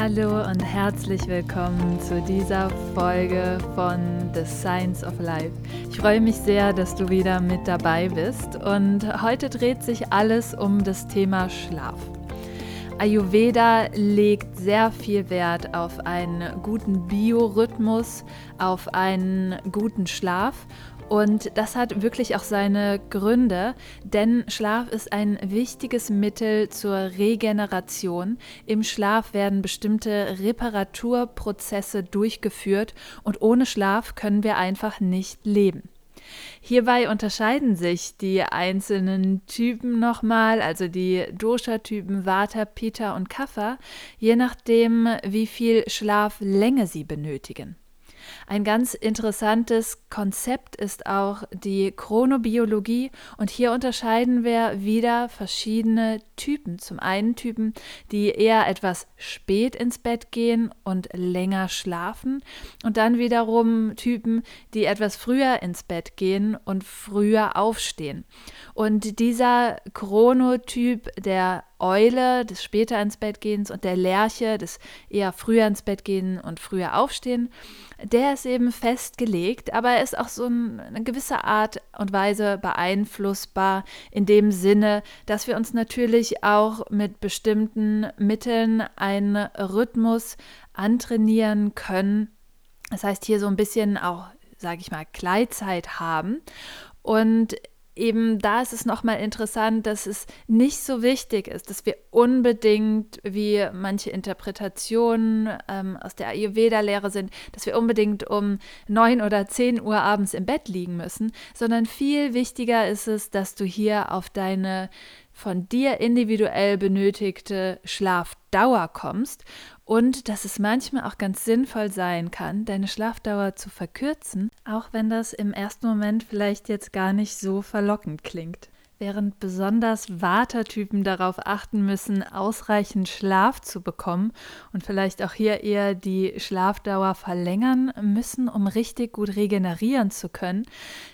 Hallo und herzlich willkommen zu dieser Folge von The Science of Life. Ich freue mich sehr, dass du wieder mit dabei bist und heute dreht sich alles um das Thema Schlaf. Ayurveda legt sehr viel Wert auf einen guten Biorhythmus, auf einen guten Schlaf und das hat wirklich auch seine Gründe, denn Schlaf ist ein wichtiges Mittel zur Regeneration. Im Schlaf werden bestimmte Reparaturprozesse durchgeführt und ohne Schlaf können wir einfach nicht leben. Hierbei unterscheiden sich die einzelnen Typen nochmal, also die Dosha-Typen Vata, Pitta und Kapha, je nachdem, wie viel Schlaflänge sie benötigen. Ein ganz interessantes Konzept ist auch die Chronobiologie und hier unterscheiden wir wieder verschiedene Typen. Zum einen Typen, die eher etwas spät ins Bett gehen und länger schlafen und dann wiederum Typen, die etwas früher ins Bett gehen und früher aufstehen. Und dieser Chronotyp, der Eule des später ins Bett gehens und der Lerche des eher früher ins Bett gehen und früher aufstehen, der ist eben festgelegt, aber er ist auch so eine gewisse Art und Weise beeinflussbar in dem Sinne, dass wir uns natürlich auch mit bestimmten Mitteln einen Rhythmus antrainieren können. Das heißt, hier so ein bisschen auch, sage ich mal, Gleitzeit haben. Und eben da ist es nochmal interessant, dass es nicht so wichtig ist, dass wir unbedingt, wie manche Interpretationen ähm, aus der Ayurveda-Lehre sind, dass wir unbedingt um 9 oder 10 Uhr abends im Bett liegen müssen, sondern viel wichtiger ist es, dass du hier auf deine von dir individuell benötigte Schlafdauer kommst und dass es manchmal auch ganz sinnvoll sein kann, deine Schlafdauer zu verkürzen, auch wenn das im ersten Moment vielleicht jetzt gar nicht so verlockend klingt. Während besonders Watertypen darauf achten müssen, ausreichend Schlaf zu bekommen und vielleicht auch hier eher die Schlafdauer verlängern müssen, um richtig gut regenerieren zu können,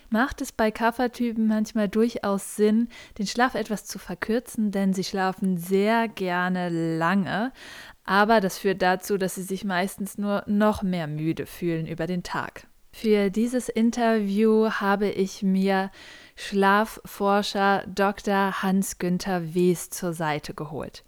macht es bei Kaffertypen manchmal durchaus Sinn, den Schlaf etwas zu verkürzen, denn sie schlafen sehr gerne lange, aber das führt dazu, dass sie sich meistens nur noch mehr müde fühlen über den Tag. Für dieses Interview habe ich mir Schlafforscher Dr. Hans-Günther Wes zur Seite geholt.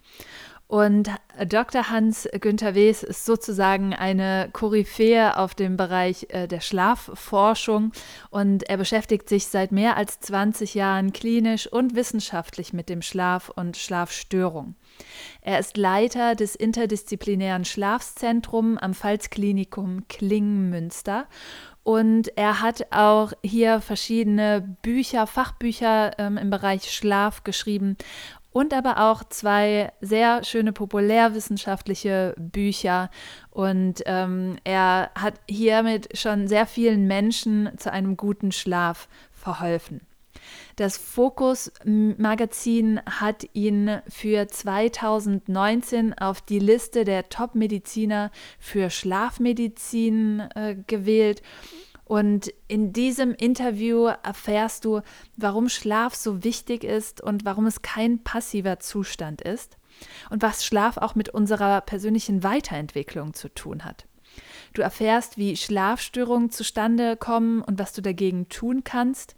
Und Dr. Hans-Günther Wes ist sozusagen eine Koryphäe auf dem Bereich äh, der Schlafforschung und er beschäftigt sich seit mehr als 20 Jahren klinisch und wissenschaftlich mit dem Schlaf und Schlafstörung. Er ist Leiter des interdisziplinären Schlafzentrums am Pfalzklinikum Klingen-Münster und er hat auch hier verschiedene Bücher, Fachbücher ähm, im Bereich Schlaf geschrieben und aber auch zwei sehr schöne populärwissenschaftliche Bücher. Und ähm, er hat hiermit schon sehr vielen Menschen zu einem guten Schlaf verholfen. Das Focus Magazin hat ihn für 2019 auf die Liste der Top-Mediziner für Schlafmedizin äh, gewählt. Und in diesem Interview erfährst du, warum Schlaf so wichtig ist und warum es kein passiver Zustand ist und was Schlaf auch mit unserer persönlichen Weiterentwicklung zu tun hat. Du erfährst, wie Schlafstörungen zustande kommen und was du dagegen tun kannst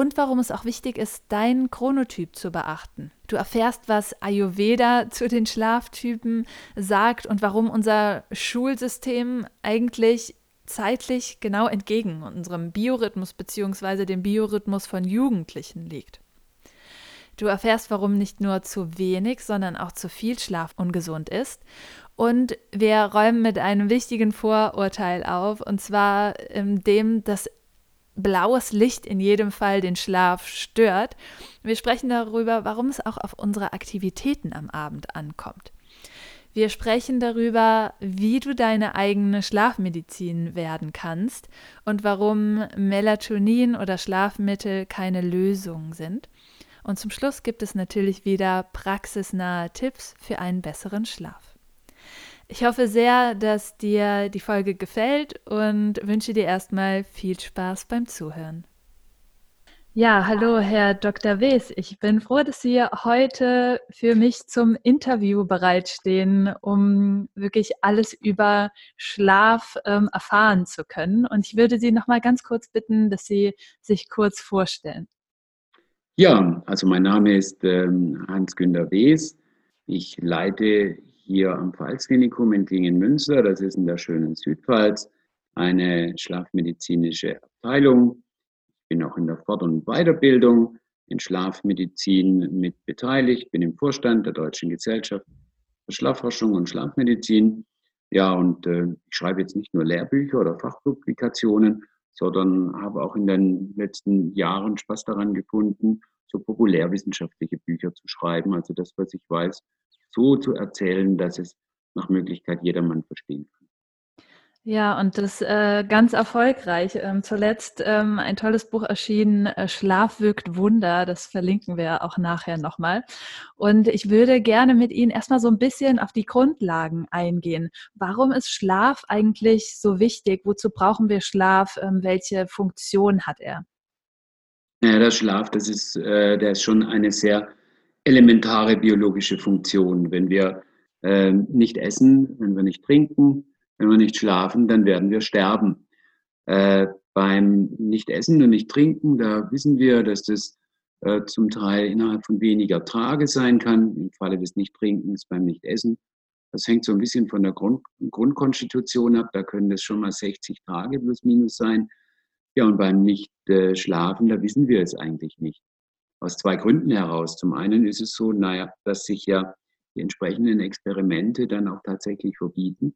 und warum es auch wichtig ist, deinen Chronotyp zu beachten. Du erfährst, was Ayurveda zu den Schlaftypen sagt und warum unser Schulsystem eigentlich zeitlich genau entgegen unserem Biorhythmus bzw. dem Biorhythmus von Jugendlichen liegt. Du erfährst, warum nicht nur zu wenig, sondern auch zu viel Schlaf ungesund ist. Und wir räumen mit einem wichtigen Vorurteil auf, und zwar dem, dass blaues Licht in jedem Fall den Schlaf stört. Wir sprechen darüber, warum es auch auf unsere Aktivitäten am Abend ankommt. Wir sprechen darüber, wie du deine eigene Schlafmedizin werden kannst und warum Melatonin oder Schlafmittel keine Lösung sind. Und zum Schluss gibt es natürlich wieder praxisnahe Tipps für einen besseren Schlaf. Ich hoffe sehr, dass dir die Folge gefällt und wünsche dir erstmal viel Spaß beim Zuhören. Ja, hallo, Herr Dr. Wes. Ich bin froh, dass Sie heute für mich zum Interview bereitstehen, um wirklich alles über Schlaf ähm, erfahren zu können. Und ich würde Sie noch mal ganz kurz bitten, dass Sie sich kurz vorstellen. Ja, also mein Name ist ähm, Hans-Günter Wes. Ich leite hier am Pfalzklinikum in Dingen-Münster, das ist in der schönen Südpfalz, eine schlafmedizinische Abteilung bin auch in der Fort- und Weiterbildung in Schlafmedizin mit beteiligt, bin im Vorstand der Deutschen Gesellschaft für Schlafforschung und Schlafmedizin. Ja, und äh, ich schreibe jetzt nicht nur Lehrbücher oder Fachpublikationen, sondern habe auch in den letzten Jahren Spaß daran gefunden, so populärwissenschaftliche Bücher zu schreiben. Also das, was ich weiß, so zu erzählen, dass es nach Möglichkeit jedermann verstehen kann. Ja, und das äh, ganz erfolgreich. Ähm, zuletzt ähm, ein tolles Buch erschienen, äh, Schlaf wirkt Wunder. Das verlinken wir auch nachher nochmal. Und ich würde gerne mit Ihnen erstmal so ein bisschen auf die Grundlagen eingehen. Warum ist Schlaf eigentlich so wichtig? Wozu brauchen wir Schlaf? Ähm, welche Funktion hat er? Ja, der Schlaf, das ist, äh, der ist schon eine sehr elementare biologische Funktion. Wenn wir äh, nicht essen, wenn wir nicht trinken, wenn wir nicht schlafen, dann werden wir sterben. Äh, beim Nicht-Essen und Nicht-Trinken, da wissen wir, dass das äh, zum Teil innerhalb von weniger Tage sein kann, im Falle des Nicht-Trinkens beim Nicht-Essen. Das hängt so ein bisschen von der Grund, Grundkonstitution ab. Da können das schon mal 60 Tage plus minus sein. Ja, und beim Nicht-Schlafen, da wissen wir es eigentlich nicht. Aus zwei Gründen heraus. Zum einen ist es so, naja, dass sich ja die entsprechenden Experimente dann auch tatsächlich verbieten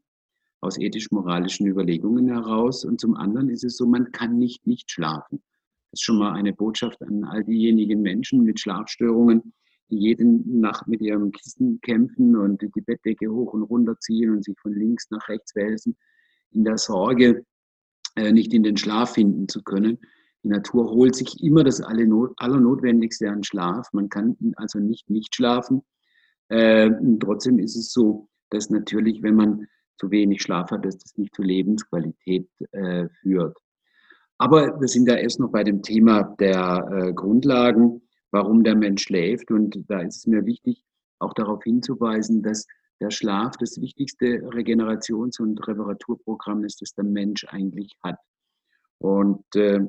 aus ethisch-moralischen Überlegungen heraus. Und zum anderen ist es so, man kann nicht nicht schlafen. Das ist schon mal eine Botschaft an all diejenigen Menschen mit Schlafstörungen, die jede Nacht mit ihrem Kissen kämpfen und die Bettdecke hoch und runter ziehen und sich von links nach rechts wälzen, in der Sorge, äh, nicht in den Schlaf finden zu können. Die Natur holt sich immer das Allernotwendigste an Schlaf. Man kann also nicht nicht schlafen. Äh, trotzdem ist es so, dass natürlich, wenn man zu wenig Schlaf hat, dass das nicht zur Lebensqualität äh, führt. Aber wir sind da erst noch bei dem Thema der äh, Grundlagen, warum der Mensch schläft. Und da ist es mir wichtig, auch darauf hinzuweisen, dass der Schlaf das wichtigste Regenerations- und Reparaturprogramm ist, das der Mensch eigentlich hat. Und äh,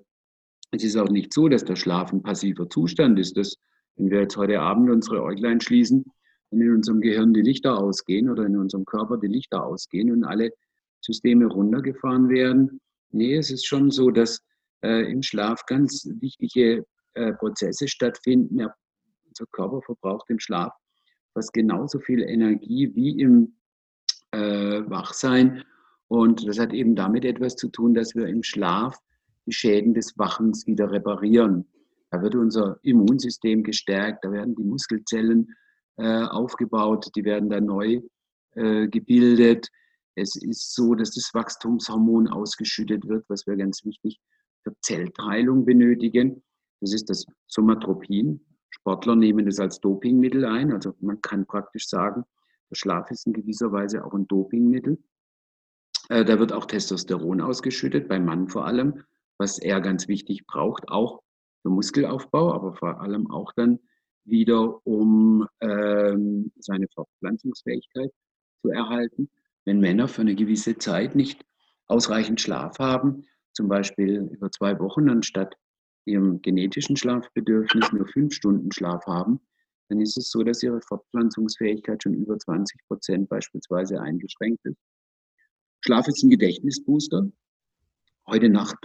es ist auch nicht so, dass der Schlaf ein passiver Zustand ist. Dass, wenn wir jetzt heute Abend unsere Äuglein schließen, wenn in unserem Gehirn die Lichter ausgehen oder in unserem Körper die Lichter ausgehen und alle Systeme runtergefahren werden. Nee, es ist schon so, dass äh, im Schlaf ganz wichtige äh, Prozesse stattfinden. Ja, unser Körper verbraucht im Schlaf fast genauso viel Energie wie im äh, Wachsein. Und das hat eben damit etwas zu tun, dass wir im Schlaf die Schäden des Wachens wieder reparieren. Da wird unser Immunsystem gestärkt, da werden die Muskelzellen äh, aufgebaut, die werden dann neu äh, gebildet. Es ist so, dass das Wachstumshormon ausgeschüttet wird, was wir ganz wichtig für Zellteilung benötigen. Das ist das Somatropin. Sportler nehmen das als Dopingmittel ein. Also man kann praktisch sagen, der Schlaf ist in gewisser Weise auch ein Dopingmittel. Äh, da wird auch Testosteron ausgeschüttet, beim Mann vor allem, was er ganz wichtig braucht, auch für Muskelaufbau, aber vor allem auch dann wieder, um ähm, seine Fortpflanzungsfähigkeit zu erhalten. Wenn Männer für eine gewisse Zeit nicht ausreichend Schlaf haben, zum Beispiel über zwei Wochen anstatt ihrem genetischen Schlafbedürfnis nur fünf Stunden Schlaf haben, dann ist es so, dass ihre Fortpflanzungsfähigkeit schon über 20 Prozent beispielsweise eingeschränkt ist. Schlaf ist ein Gedächtnisbooster. Heute Nacht,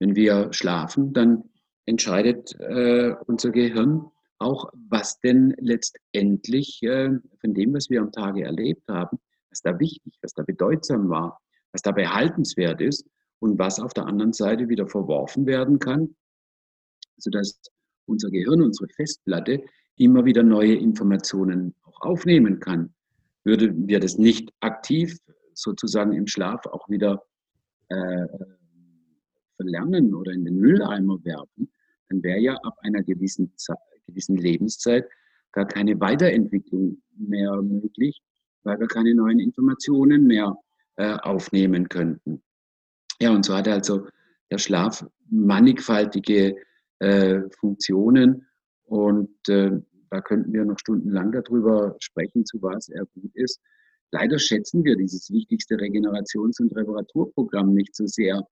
wenn wir schlafen, dann entscheidet äh, unser Gehirn, auch, was denn letztendlich äh, von dem, was wir am Tage erlebt haben, was da wichtig, was da bedeutsam war, was da behaltenswert ist und was auf der anderen Seite wieder verworfen werden kann, sodass unser Gehirn, unsere Festplatte immer wieder neue Informationen auch aufnehmen kann. würden wir das nicht aktiv sozusagen im Schlaf auch wieder äh, verlernen oder in den Mülleimer werfen, dann wäre ja ab einer gewissen, Zeit, gewissen Lebenszeit gar keine Weiterentwicklung mehr möglich, weil wir keine neuen Informationen mehr äh, aufnehmen könnten. Ja, und so hat also der Schlaf mannigfaltige äh, Funktionen und äh, da könnten wir noch stundenlang darüber sprechen, zu was er gut ist. Leider schätzen wir dieses wichtigste Regenerations- und Reparaturprogramm nicht so sehr.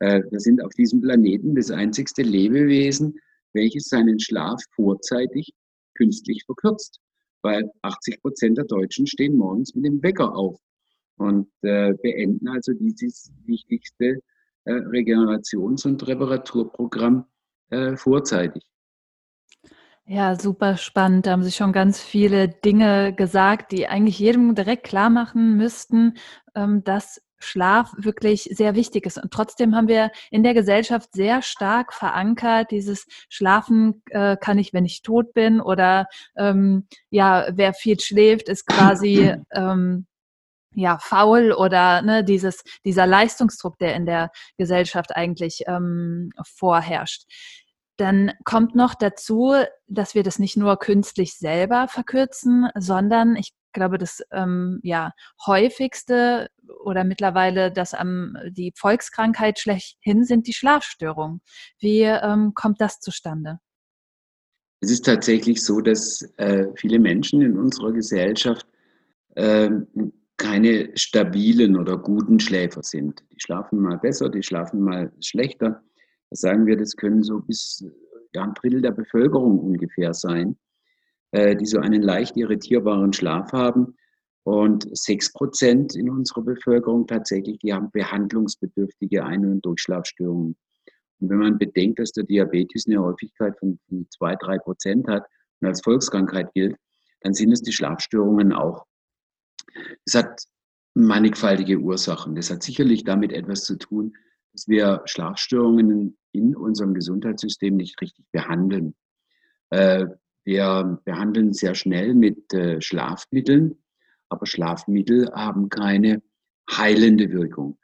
Äh, wir sind auf diesem Planeten das einzigste Lebewesen, welches seinen Schlaf vorzeitig künstlich verkürzt. Weil 80 Prozent der Deutschen stehen morgens mit dem Wecker auf und äh, beenden also dieses wichtigste äh, Regenerations- und Reparaturprogramm vorzeitig. Ja, super spannend. Da haben Sie schon ganz viele Dinge gesagt, die eigentlich jedem direkt klar machen müssten, ähm, dass Schlaf wirklich sehr wichtig ist. Und trotzdem haben wir in der Gesellschaft sehr stark verankert, dieses Schlafen äh, kann ich, wenn ich tot bin oder ähm, ja, wer viel schläft, ist quasi ähm, ja faul oder ne, dieses dieser Leistungsdruck, der in der Gesellschaft eigentlich ähm, vorherrscht. Dann kommt noch dazu, dass wir das nicht nur künstlich selber verkürzen, sondern ich glaube, das ähm, ja, häufigste oder mittlerweile das am die Volkskrankheit schlechthin sind die Schlafstörungen. Wie ähm, kommt das zustande? Es ist tatsächlich so, dass äh, viele Menschen in unserer Gesellschaft äh, keine stabilen oder guten Schläfer sind. Die schlafen mal besser, die schlafen mal schlechter. Das sagen wir, das können so bis ja, ein Drittel der Bevölkerung ungefähr sein. Äh, die so einen leicht irritierbaren Schlaf haben. Und sechs Prozent in unserer Bevölkerung tatsächlich, die haben behandlungsbedürftige Ein- und Durchschlafstörungen. Und wenn man bedenkt, dass der Diabetes eine Häufigkeit von, zwei, drei Prozent hat und als Volkskrankheit gilt, dann sind es die Schlafstörungen auch. Es hat mannigfaltige Ursachen. Das hat sicherlich damit etwas zu tun, dass wir Schlafstörungen in unserem Gesundheitssystem nicht richtig behandeln. Äh, wir behandeln sehr schnell mit äh, Schlafmitteln, aber Schlafmittel haben keine heilende Wirkung.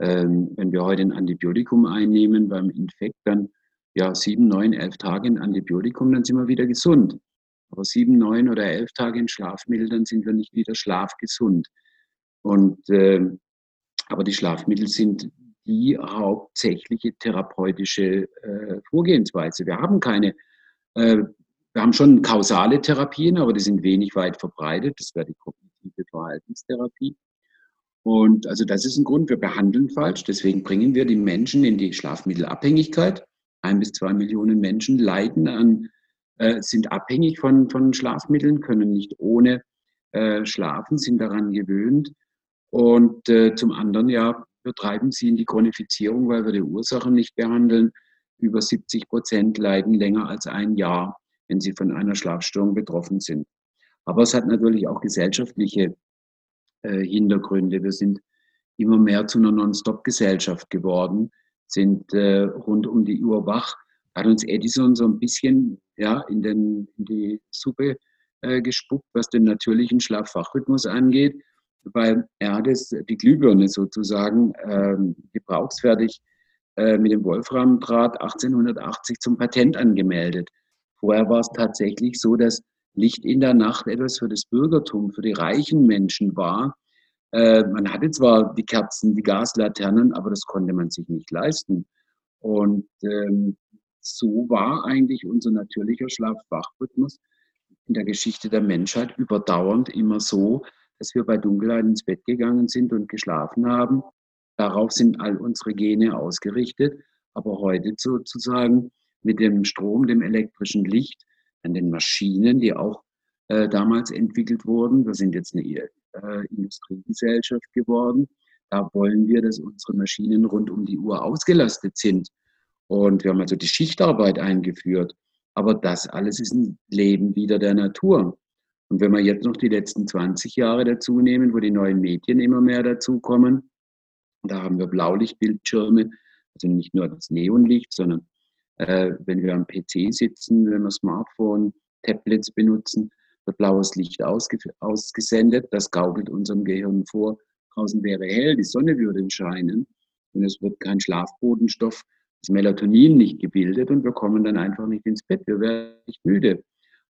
Ähm, wenn wir heute ein Antibiotikum einnehmen beim Infekt, dann ja sieben, neun, elf Tage ein Antibiotikum, dann sind wir wieder gesund. Aber sieben, neun oder elf Tage ein Schlafmittel, dann sind wir nicht wieder schlafgesund. Und äh, aber die Schlafmittel sind die hauptsächliche therapeutische äh, Vorgehensweise. Wir haben keine äh, wir haben schon kausale Therapien, aber die sind wenig weit verbreitet. Das wäre die kognitive Verhaltenstherapie. Und also das ist ein Grund, wir behandeln falsch. Deswegen bringen wir die Menschen in die Schlafmittelabhängigkeit. Ein bis zwei Millionen Menschen leiden an, äh, sind abhängig von, von Schlafmitteln, können nicht ohne äh, schlafen, sind daran gewöhnt. Und äh, zum anderen, ja, wir treiben sie in die Chronifizierung, weil wir die Ursachen nicht behandeln. Über 70 Prozent leiden länger als ein Jahr wenn sie von einer Schlafstörung betroffen sind. Aber es hat natürlich auch gesellschaftliche äh, Hintergründe. Wir sind immer mehr zu einer Non-Stop-Gesellschaft geworden, sind äh, rund um die Uhr wach. Hat uns Edison so ein bisschen ja, in, den, in die Suppe äh, gespuckt, was den natürlichen Schlaffachrhythmus angeht, weil er hat es, die Glühbirne sozusagen ähm, gebrauchsfertig äh, mit dem Wolframdraht 1880 zum Patent angemeldet. Vorher war es tatsächlich so, dass Licht in der Nacht etwas für das Bürgertum, für die reichen Menschen war. Äh, man hatte zwar die Kerzen, die Gaslaternen, aber das konnte man sich nicht leisten. Und ähm, so war eigentlich unser natürlicher Schlaf-Wach-Rhythmus in der Geschichte der Menschheit überdauernd immer so, dass wir bei Dunkelheit ins Bett gegangen sind und geschlafen haben. Darauf sind all unsere Gene ausgerichtet. Aber heute sozusagen mit dem Strom, dem elektrischen Licht, an den Maschinen, die auch äh, damals entwickelt wurden. Wir sind jetzt eine äh, Industriegesellschaft geworden. Da wollen wir, dass unsere Maschinen rund um die Uhr ausgelastet sind. Und wir haben also die Schichtarbeit eingeführt. Aber das alles ist ein Leben wieder der Natur. Und wenn wir jetzt noch die letzten 20 Jahre dazu nehmen, wo die neuen Medien immer mehr dazukommen, da haben wir Blaulichtbildschirme, also nicht nur das Neonlicht, sondern äh, wenn wir am PC sitzen, wenn wir Smartphone, Tablets benutzen, wird blaues Licht ausgesendet. Das gaukelt unserem Gehirn vor, draußen wäre hell, die Sonne würde scheinen und es wird kein Schlafbodenstoff, das Melatonin nicht gebildet und wir kommen dann einfach nicht ins Bett, wir werden nicht müde.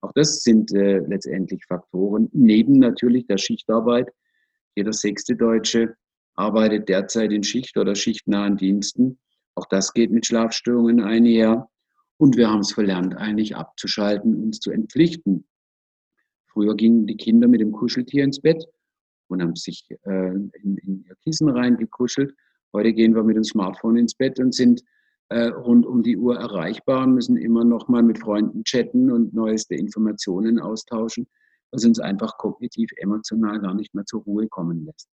Auch das sind äh, letztendlich Faktoren, neben natürlich der Schichtarbeit. Jeder sechste Deutsche arbeitet derzeit in Schicht- oder schichtnahen Diensten. Auch das geht mit Schlafstörungen einher. Und wir haben es verlernt, eigentlich abzuschalten, uns zu entpflichten. Früher gingen die Kinder mit dem Kuscheltier ins Bett und haben sich äh, in, in, ihr Kissen reingekuschelt. Heute gehen wir mit dem Smartphone ins Bett und sind äh, rund um die Uhr erreichbar und müssen immer noch mal mit Freunden chatten und neueste Informationen austauschen, was uns einfach kognitiv, emotional gar nicht mehr zur Ruhe kommen lässt.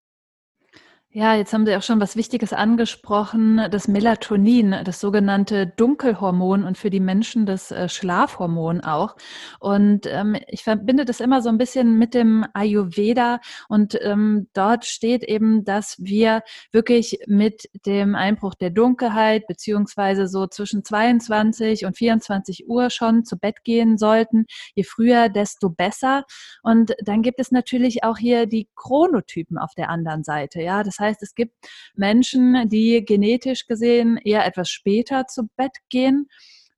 Ja, jetzt haben Sie auch schon was Wichtiges angesprochen, das Melatonin, das sogenannte Dunkelhormon und für die Menschen das äh, Schlafhormon auch. Und ähm, ich verbinde das immer so ein bisschen mit dem Ayurveda und ähm, dort steht eben, dass wir wirklich mit dem Einbruch der Dunkelheit beziehungsweise so zwischen 22 und 24 Uhr schon zu Bett gehen sollten. Je früher, desto besser. Und dann gibt es natürlich auch hier die Chronotypen auf der anderen Seite. Ja, das heißt, heißt, es gibt Menschen, die genetisch gesehen eher etwas später zu Bett gehen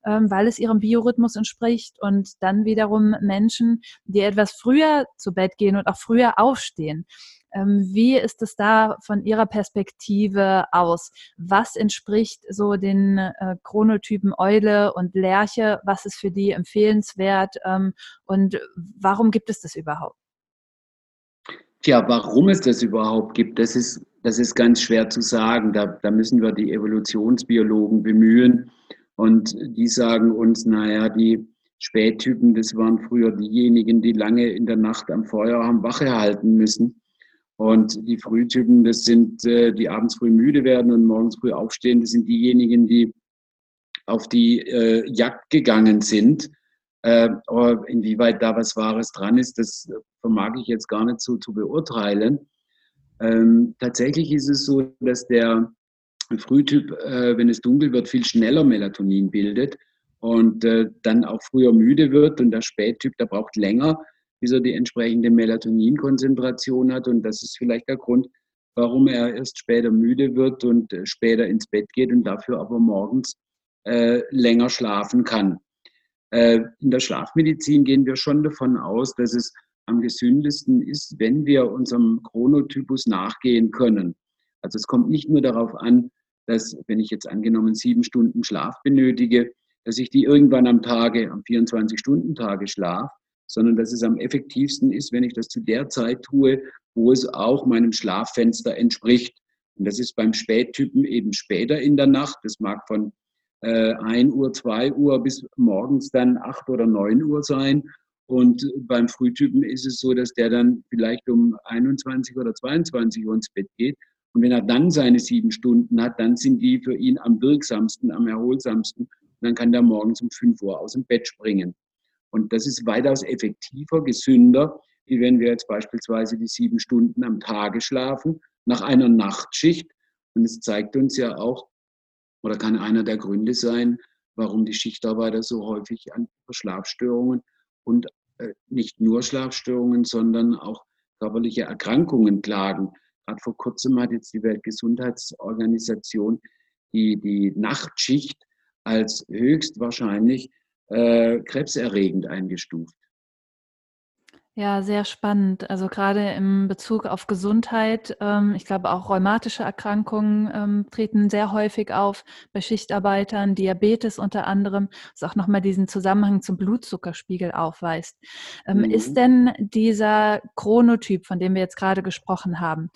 ähm, weil es ihrem Biorhythmus entspricht und dann wiederum Menschen, die etwas früher zu Bett gehen und auch früher aufstehen. Ähm, wie ist es da von Ihrer Perspektive aus? Was entspricht so den äh, Chronotypen Eule und Lerche? Was ist für die empfehlenswert? Ähm, und warum gibt es das überhaupt? Tja, warum es das überhaupt gibt, das ist das ist ganz schwer zu sagen. Da, da müssen wir die Evolutionsbiologen bemühen. Und die sagen uns, naja, die Spättypen, das waren früher diejenigen, die lange in der Nacht am Feuer haben Wache halten müssen. Und die Frühtypen, das sind äh, die abends früh müde werden und morgens früh aufstehen. Das sind diejenigen, die auf die äh, Jagd gegangen sind. Äh, inwieweit da was Wahres dran ist, das vermag ich jetzt gar nicht so zu beurteilen. Ähm, tatsächlich ist es so, dass der Frühtyp, äh, wenn es dunkel wird, viel schneller Melatonin bildet und äh, dann auch früher müde wird. Und der Spättyp, der braucht länger, bis er die entsprechende Melatoninkonzentration hat. Und das ist vielleicht der Grund, warum er erst später müde wird und äh, später ins Bett geht und dafür aber morgens äh, länger schlafen kann. Äh, in der Schlafmedizin gehen wir schon davon aus, dass es am gesündesten ist, wenn wir unserem Chronotypus nachgehen können. Also es kommt nicht nur darauf an, dass, wenn ich jetzt angenommen sieben Stunden Schlaf benötige, dass ich die irgendwann am Tage, am 24-Stunden-Tage schlafe, sondern dass es am effektivsten ist, wenn ich das zu der Zeit tue, wo es auch meinem Schlaffenster entspricht. Und das ist beim Spättypen eben später in der Nacht. Das mag von äh, 1 Uhr, 2 Uhr bis morgens dann 8 oder 9 Uhr sein. Und beim Frühtypen ist es so, dass der dann vielleicht um 21 oder 22 Uhr ins Bett geht. Und wenn er dann seine sieben Stunden hat, dann sind die für ihn am wirksamsten, am erholsamsten. Und dann kann der morgens um 5 Uhr aus dem Bett springen. Und das ist weitaus effektiver, gesünder, wie wenn wir jetzt beispielsweise die sieben Stunden am Tage schlafen, nach einer Nachtschicht. Und es zeigt uns ja auch, oder kann einer der Gründe sein, warum die Schichtarbeiter so häufig an Schlafstörungen und nicht nur Schlafstörungen, sondern auch körperliche Erkrankungen klagen. Gerade vor kurzem hat jetzt die Weltgesundheitsorganisation die, die Nachtschicht als höchstwahrscheinlich äh, krebserregend eingestuft. Ja, sehr spannend. Also gerade im Bezug auf Gesundheit, ähm, ich glaube auch rheumatische Erkrankungen ähm, treten sehr häufig auf bei Schichtarbeitern, Diabetes unter anderem, was auch nochmal diesen Zusammenhang zum Blutzuckerspiegel aufweist. Ähm, mhm. Ist denn dieser Chronotyp, von dem wir jetzt gerade gesprochen haben,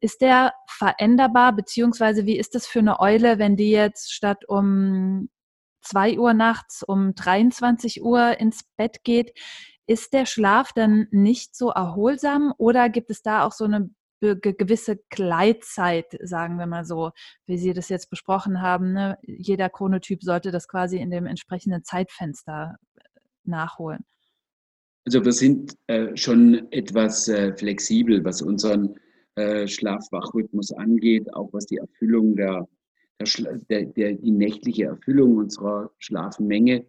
ist der veränderbar, beziehungsweise wie ist das für eine Eule, wenn die jetzt statt um 2 Uhr nachts um 23 Uhr ins Bett geht? Ist der Schlaf dann nicht so erholsam oder gibt es da auch so eine gewisse Gleitzeit, sagen wir mal so, wie Sie das jetzt besprochen haben? Ne? Jeder Chronotyp sollte das quasi in dem entsprechenden Zeitfenster äh, nachholen. Also wir sind äh, schon etwas äh, flexibel, was unseren äh, Schlaf-Wach-Rhythmus angeht, auch was die Erfüllung der, der, der, die nächtliche Erfüllung unserer Schlafmenge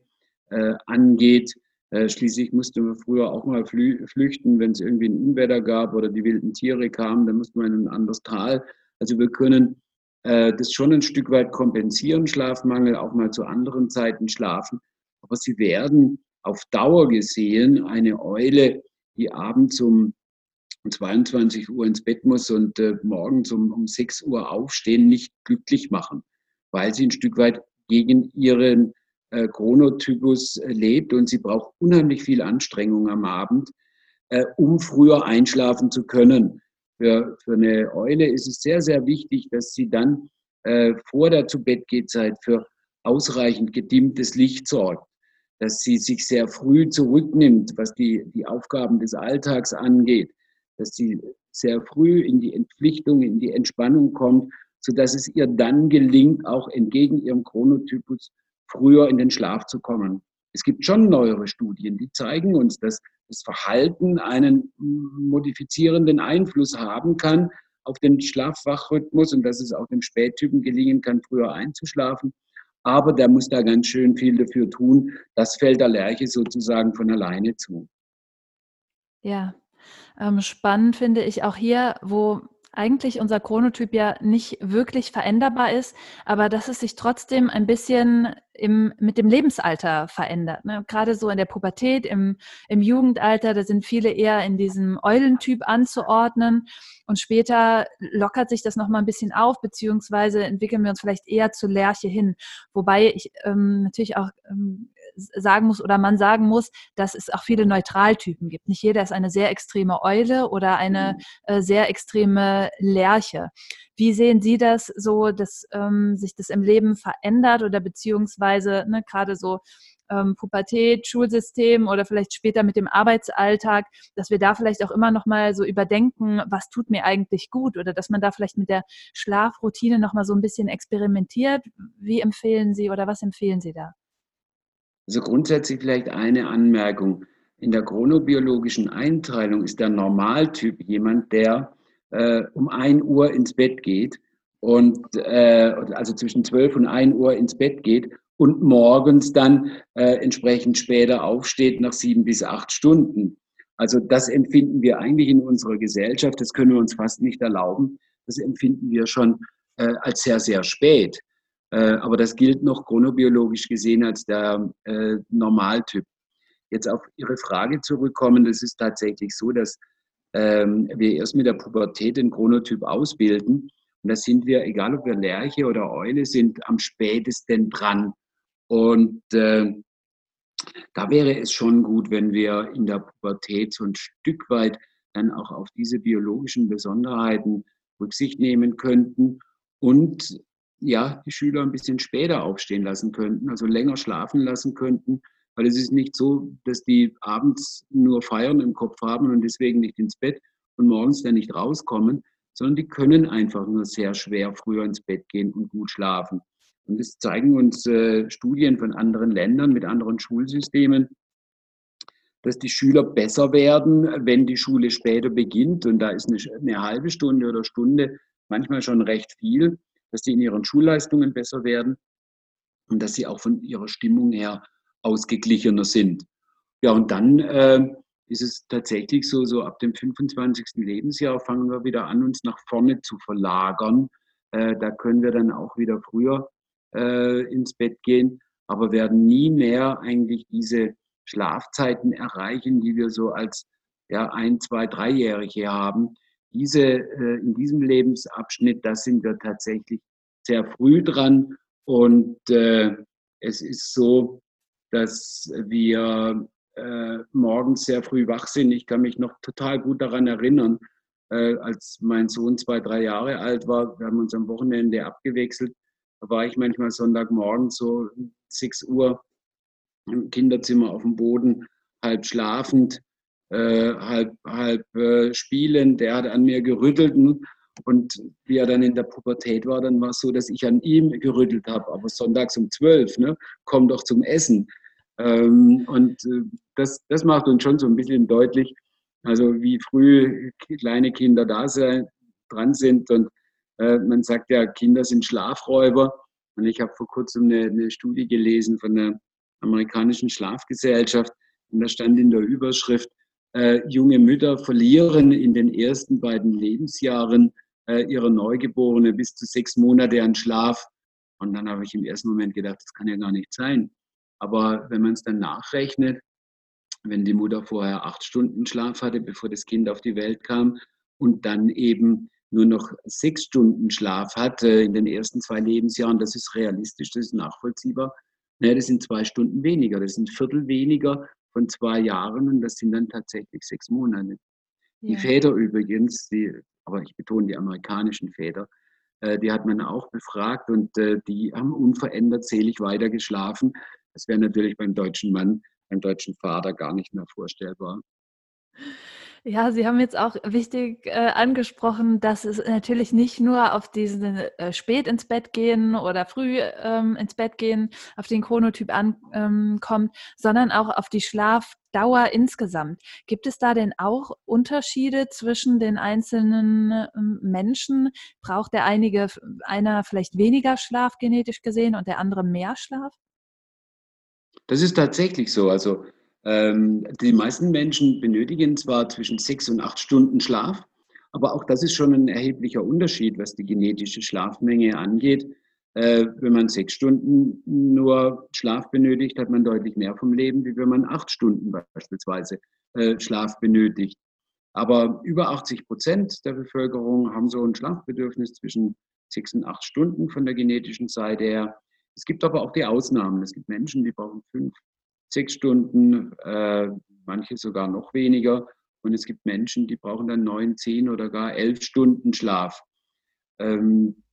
äh, angeht. Äh, schließlich musste man früher auch mal flüchten, wenn es irgendwie ein Unwetter gab oder die wilden Tiere kamen, dann musste man in ein anderes Tal. Also wir können äh, das schon ein Stück weit kompensieren, Schlafmangel, auch mal zu anderen Zeiten schlafen. Aber sie werden auf Dauer gesehen eine Eule, die abends um 22 Uhr ins Bett muss und äh, morgens um, um 6 Uhr aufstehen, nicht glücklich machen, weil sie ein Stück weit gegen ihren äh, Chronotypus äh, lebt und sie braucht unheimlich viel Anstrengung am Abend, äh, um früher einschlafen zu können. Für, für eine Eule ist es sehr, sehr wichtig, dass sie dann äh, vor der Zu-Bett-Gehzeit für ausreichend gedimmtes Licht sorgt, dass sie sich sehr früh zurücknimmt, was die, die Aufgaben des Alltags angeht, dass sie sehr früh in die Entpflichtung, in die Entspannung kommt, sodass es ihr dann gelingt, auch entgegen ihrem Chronotypus früher in den Schlaf zu kommen. Es gibt schon neuere Studien, die zeigen uns, dass das Verhalten einen modifizierenden Einfluss haben kann auf den Schlafwachrhythmus und dass es auch dem Spättypen gelingen kann, früher einzuschlafen. Aber der muss da ganz schön viel dafür tun. Das fällt der Lerche sozusagen von alleine zu. Ja, ähm, spannend finde ich auch hier, wo eigentlich unser Chronotyp ja nicht wirklich veränderbar ist, aber dass es sich trotzdem ein bisschen im, mit dem Lebensalter verändert. Ne? Gerade so in der Pubertät, im, im Jugendalter, da sind viele eher in diesem Eulentyp anzuordnen und später lockert sich das nochmal ein bisschen auf, beziehungsweise entwickeln wir uns vielleicht eher zur Lerche hin. Wobei ich ähm, natürlich auch ähm, sagen muss oder man sagen muss, dass es auch viele Neutraltypen gibt. Nicht jeder ist eine sehr extreme Eule oder eine mhm. äh, sehr extreme Lerche. Wie sehen Sie das so, dass ähm, sich das im Leben verändert oder beziehungsweise ne, gerade so ähm, Pubertät, Schulsystem oder vielleicht später mit dem Arbeitsalltag, dass wir da vielleicht auch immer noch mal so überdenken, was tut mir eigentlich gut oder dass man da vielleicht mit der Schlafroutine noch mal so ein bisschen experimentiert. Wie empfehlen Sie oder was empfehlen Sie da? Also grundsätzlich vielleicht eine Anmerkung. In der chronobiologischen Einteilung ist der Normaltyp jemand, der äh, um 1 Uhr ins Bett geht und äh, also zwischen 12 und 1 Uhr ins Bett geht und morgens dann äh, entsprechend später aufsteht nach sieben bis acht Stunden. Also das empfinden wir eigentlich in unserer Gesellschaft, das können wir uns fast nicht erlauben. Das empfinden wir schon äh, als sehr, sehr spät. Äh, aber das gilt noch chronobiologisch gesehen als der äh, Normaltyp. Jetzt auf Ihre Frage zurückkommen, das ist tatsächlich so, dass ähm, wir erst mit der Pubertät den Chronotyp ausbilden. Und da sind wir, egal ob wir Lerche oder Eule sind, am spätesten dran. Und äh, da wäre es schon gut, wenn wir in der Pubertät so ein Stück weit dann auch auf diese biologischen Besonderheiten Rücksicht nehmen könnten und ja, die Schüler ein bisschen später aufstehen lassen könnten, also länger schlafen lassen könnten, weil es ist nicht so, dass die abends nur Feiern im Kopf haben und deswegen nicht ins Bett und morgens dann nicht rauskommen, sondern die können einfach nur sehr schwer früher ins Bett gehen und gut schlafen. Und das zeigen uns äh, Studien von anderen Ländern mit anderen Schulsystemen, dass die Schüler besser werden, wenn die Schule später beginnt. Und da ist eine, eine halbe Stunde oder Stunde manchmal schon recht viel dass sie in ihren Schulleistungen besser werden und dass sie auch von ihrer Stimmung her ausgeglichener sind. Ja, und dann äh, ist es tatsächlich so, so ab dem 25. Lebensjahr fangen wir wieder an, uns nach vorne zu verlagern. Äh, da können wir dann auch wieder früher äh, ins Bett gehen, aber werden nie mehr eigentlich diese Schlafzeiten erreichen, die wir so als ja, ein, zwei, dreijährige haben, diese, äh, in diesem Lebensabschnitt, da sind wir tatsächlich sehr früh dran. Und äh, es ist so, dass wir äh, morgens sehr früh wach sind. Ich kann mich noch total gut daran erinnern, äh, als mein Sohn zwei, drei Jahre alt war. Wir haben uns am Wochenende abgewechselt. Da war ich manchmal Sonntagmorgen so 6 Uhr im Kinderzimmer auf dem Boden, halb schlafend äh, halb, halb äh, spielend, der hat an mir gerüttelt und wie er dann in der Pubertät war, dann war es so, dass ich an ihm gerüttelt habe, aber sonntags um zwölf, ne, komm doch zum Essen. Ähm, und äh, das, das macht uns schon so ein bisschen deutlich, also wie früh kleine Kinder da sein, dran sind und äh, man sagt ja, Kinder sind Schlafräuber. Und ich habe vor kurzem eine, eine Studie gelesen von der amerikanischen Schlafgesellschaft, Und da stand in der Überschrift, äh, junge Mütter verlieren in den ersten beiden Lebensjahren äh, ihrer Neugeborene bis zu sechs Monate an Schlaf. Und dann habe ich im ersten Moment gedacht, das kann ja gar nicht sein. Aber wenn man es dann nachrechnet, wenn die Mutter vorher acht Stunden Schlaf hatte, bevor das Kind auf die Welt kam und dann eben nur noch sechs Stunden Schlaf hat in den ersten zwei Lebensjahren, das ist realistisch, das ist nachvollziehbar. Naja, das sind zwei Stunden weniger, das sind Viertel weniger von zwei Jahren und das sind dann tatsächlich sechs Monate. Ja. Die Väter übrigens, die, aber ich betone die amerikanischen Väter, äh, die hat man auch befragt und äh, die haben unverändert selig weiter geschlafen. Das wäre natürlich beim deutschen Mann, beim deutschen Vater gar nicht mehr vorstellbar. Ja, Sie haben jetzt auch wichtig äh, angesprochen, dass es natürlich nicht nur auf diesen äh, spät ins Bett gehen oder früh ähm, ins Bett gehen, auf den Chronotyp ankommt, ähm, sondern auch auf die Schlafdauer insgesamt. Gibt es da denn auch Unterschiede zwischen den einzelnen äh, Menschen? Braucht der einige, einer vielleicht weniger Schlaf genetisch gesehen und der andere mehr Schlaf? Das ist tatsächlich so. Also ähm, die meisten Menschen benötigen zwar zwischen sechs und acht Stunden Schlaf, aber auch das ist schon ein erheblicher Unterschied, was die genetische Schlafmenge angeht. Äh, wenn man sechs Stunden nur Schlaf benötigt, hat man deutlich mehr vom Leben, wie wenn man acht Stunden beispielsweise äh, Schlaf benötigt. Aber über 80 Prozent der Bevölkerung haben so ein Schlafbedürfnis zwischen sechs und acht Stunden von der genetischen Seite her. Es gibt aber auch die Ausnahmen. Es gibt Menschen, die brauchen fünf, sechs Stunden, äh, manche sogar noch weniger. Und es gibt Menschen, die brauchen dann neun, zehn oder gar elf Stunden Schlaf. Ähm,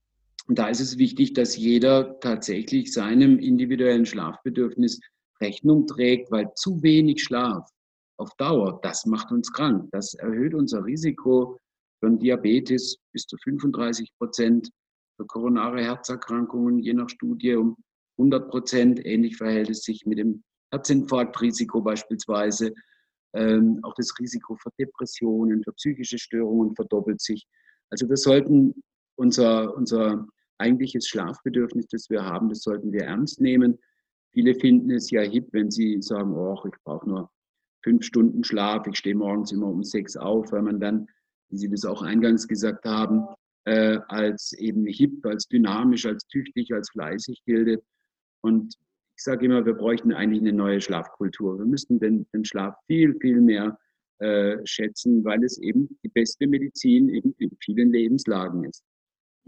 da ist es wichtig, dass jeder tatsächlich seinem individuellen Schlafbedürfnis Rechnung trägt, weil zu wenig Schlaf auf Dauer, das macht uns krank. Das erhöht unser Risiko von Diabetes bis zu 35 Prozent, für koronare Herzerkrankungen je nach Studie um 100 Prozent. Ähnlich verhält es sich mit dem Herzinfarktrisiko beispielsweise. Ähm, auch das Risiko für Depressionen, für psychische Störungen verdoppelt sich. Also wir sollten unser, unser eigentliches Schlafbedürfnis, das wir haben, das sollten wir ernst nehmen. Viele finden es ja hip, wenn sie sagen, oh, ich brauche nur fünf Stunden Schlaf, ich stehe morgens immer um sechs auf, weil man dann, wie Sie das auch eingangs gesagt haben, äh, als eben hip, als dynamisch, als tüchtig, als fleißig gilt. Und ich sage immer, wir bräuchten eigentlich eine neue Schlafkultur. Wir müssten den, den Schlaf viel, viel mehr äh, schätzen, weil es eben die beste Medizin in, in vielen Lebenslagen ist.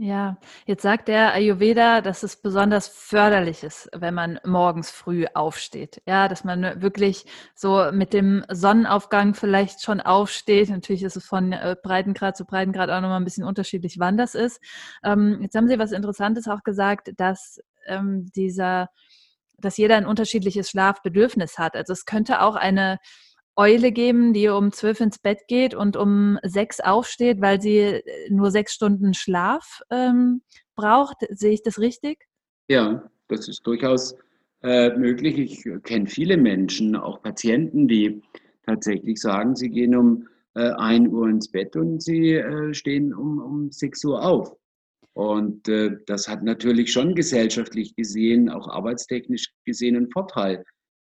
Ja, jetzt sagt der Ayurveda, dass es besonders förderlich ist, wenn man morgens früh aufsteht. Ja, dass man wirklich so mit dem Sonnenaufgang vielleicht schon aufsteht. Natürlich ist es von äh, Breitengrad zu Breitengrad auch nochmal ein bisschen unterschiedlich, wann das ist. Ähm, jetzt haben Sie was Interessantes auch gesagt, dass ähm, dieser dass jeder ein unterschiedliches Schlafbedürfnis hat. Also es könnte auch eine Eule geben, die um zwölf ins Bett geht und um sechs aufsteht, weil sie äh, nur sechs Stunden Schlaf ähm, braucht. Sehe ich das richtig? Ja, das ist durchaus äh, möglich. Ich kenne viele Menschen, auch Patienten, die tatsächlich sagen, sie gehen um äh, 1 Uhr ins Bett und sie äh, stehen um, um 6 Uhr auf. Und äh, das hat natürlich schon gesellschaftlich gesehen, auch arbeitstechnisch gesehen einen Vorteil.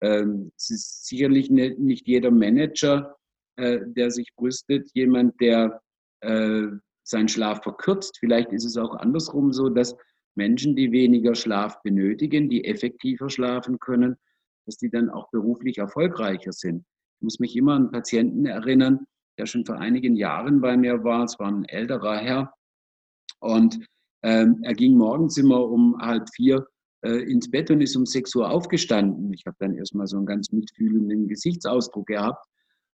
Ähm, es ist sicherlich ne, nicht jeder Manager, äh, der sich brüstet, jemand, der äh, seinen Schlaf verkürzt. Vielleicht ist es auch andersrum so, dass Menschen, die weniger Schlaf benötigen, die effektiver schlafen können, dass die dann auch beruflich erfolgreicher sind. Ich muss mich immer an einen Patienten erinnern, der schon vor einigen Jahren bei mir war. Es war ein älterer Herr. Und ähm, er ging morgens immer um halb vier äh, ins Bett und ist um sechs Uhr aufgestanden. Ich habe dann erstmal so einen ganz mitfühlenden Gesichtsausdruck gehabt,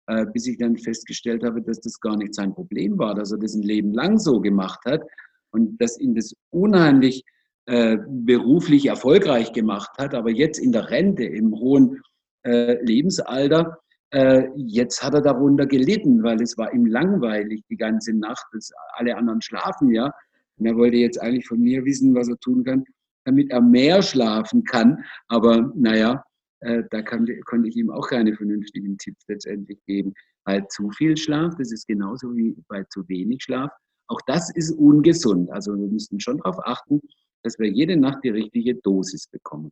äh, bis ich dann festgestellt habe, dass das gar nicht sein Problem war, dass er das ein Leben lang so gemacht hat und dass ihn das unheimlich äh, beruflich erfolgreich gemacht hat, aber jetzt in der Rente, im hohen äh, Lebensalter, äh, jetzt hat er darunter gelitten, weil es war ihm langweilig die ganze Nacht, das, alle anderen schlafen ja und er wollte jetzt eigentlich von mir wissen, was er tun kann, damit er mehr schlafen kann. Aber naja, äh, da kann, konnte ich ihm auch keine vernünftigen Tipps letztendlich geben. Weil zu viel Schlaf, das ist genauso wie bei zu wenig Schlaf. Auch das ist ungesund. Also wir müssen schon darauf achten, dass wir jede Nacht die richtige Dosis bekommen.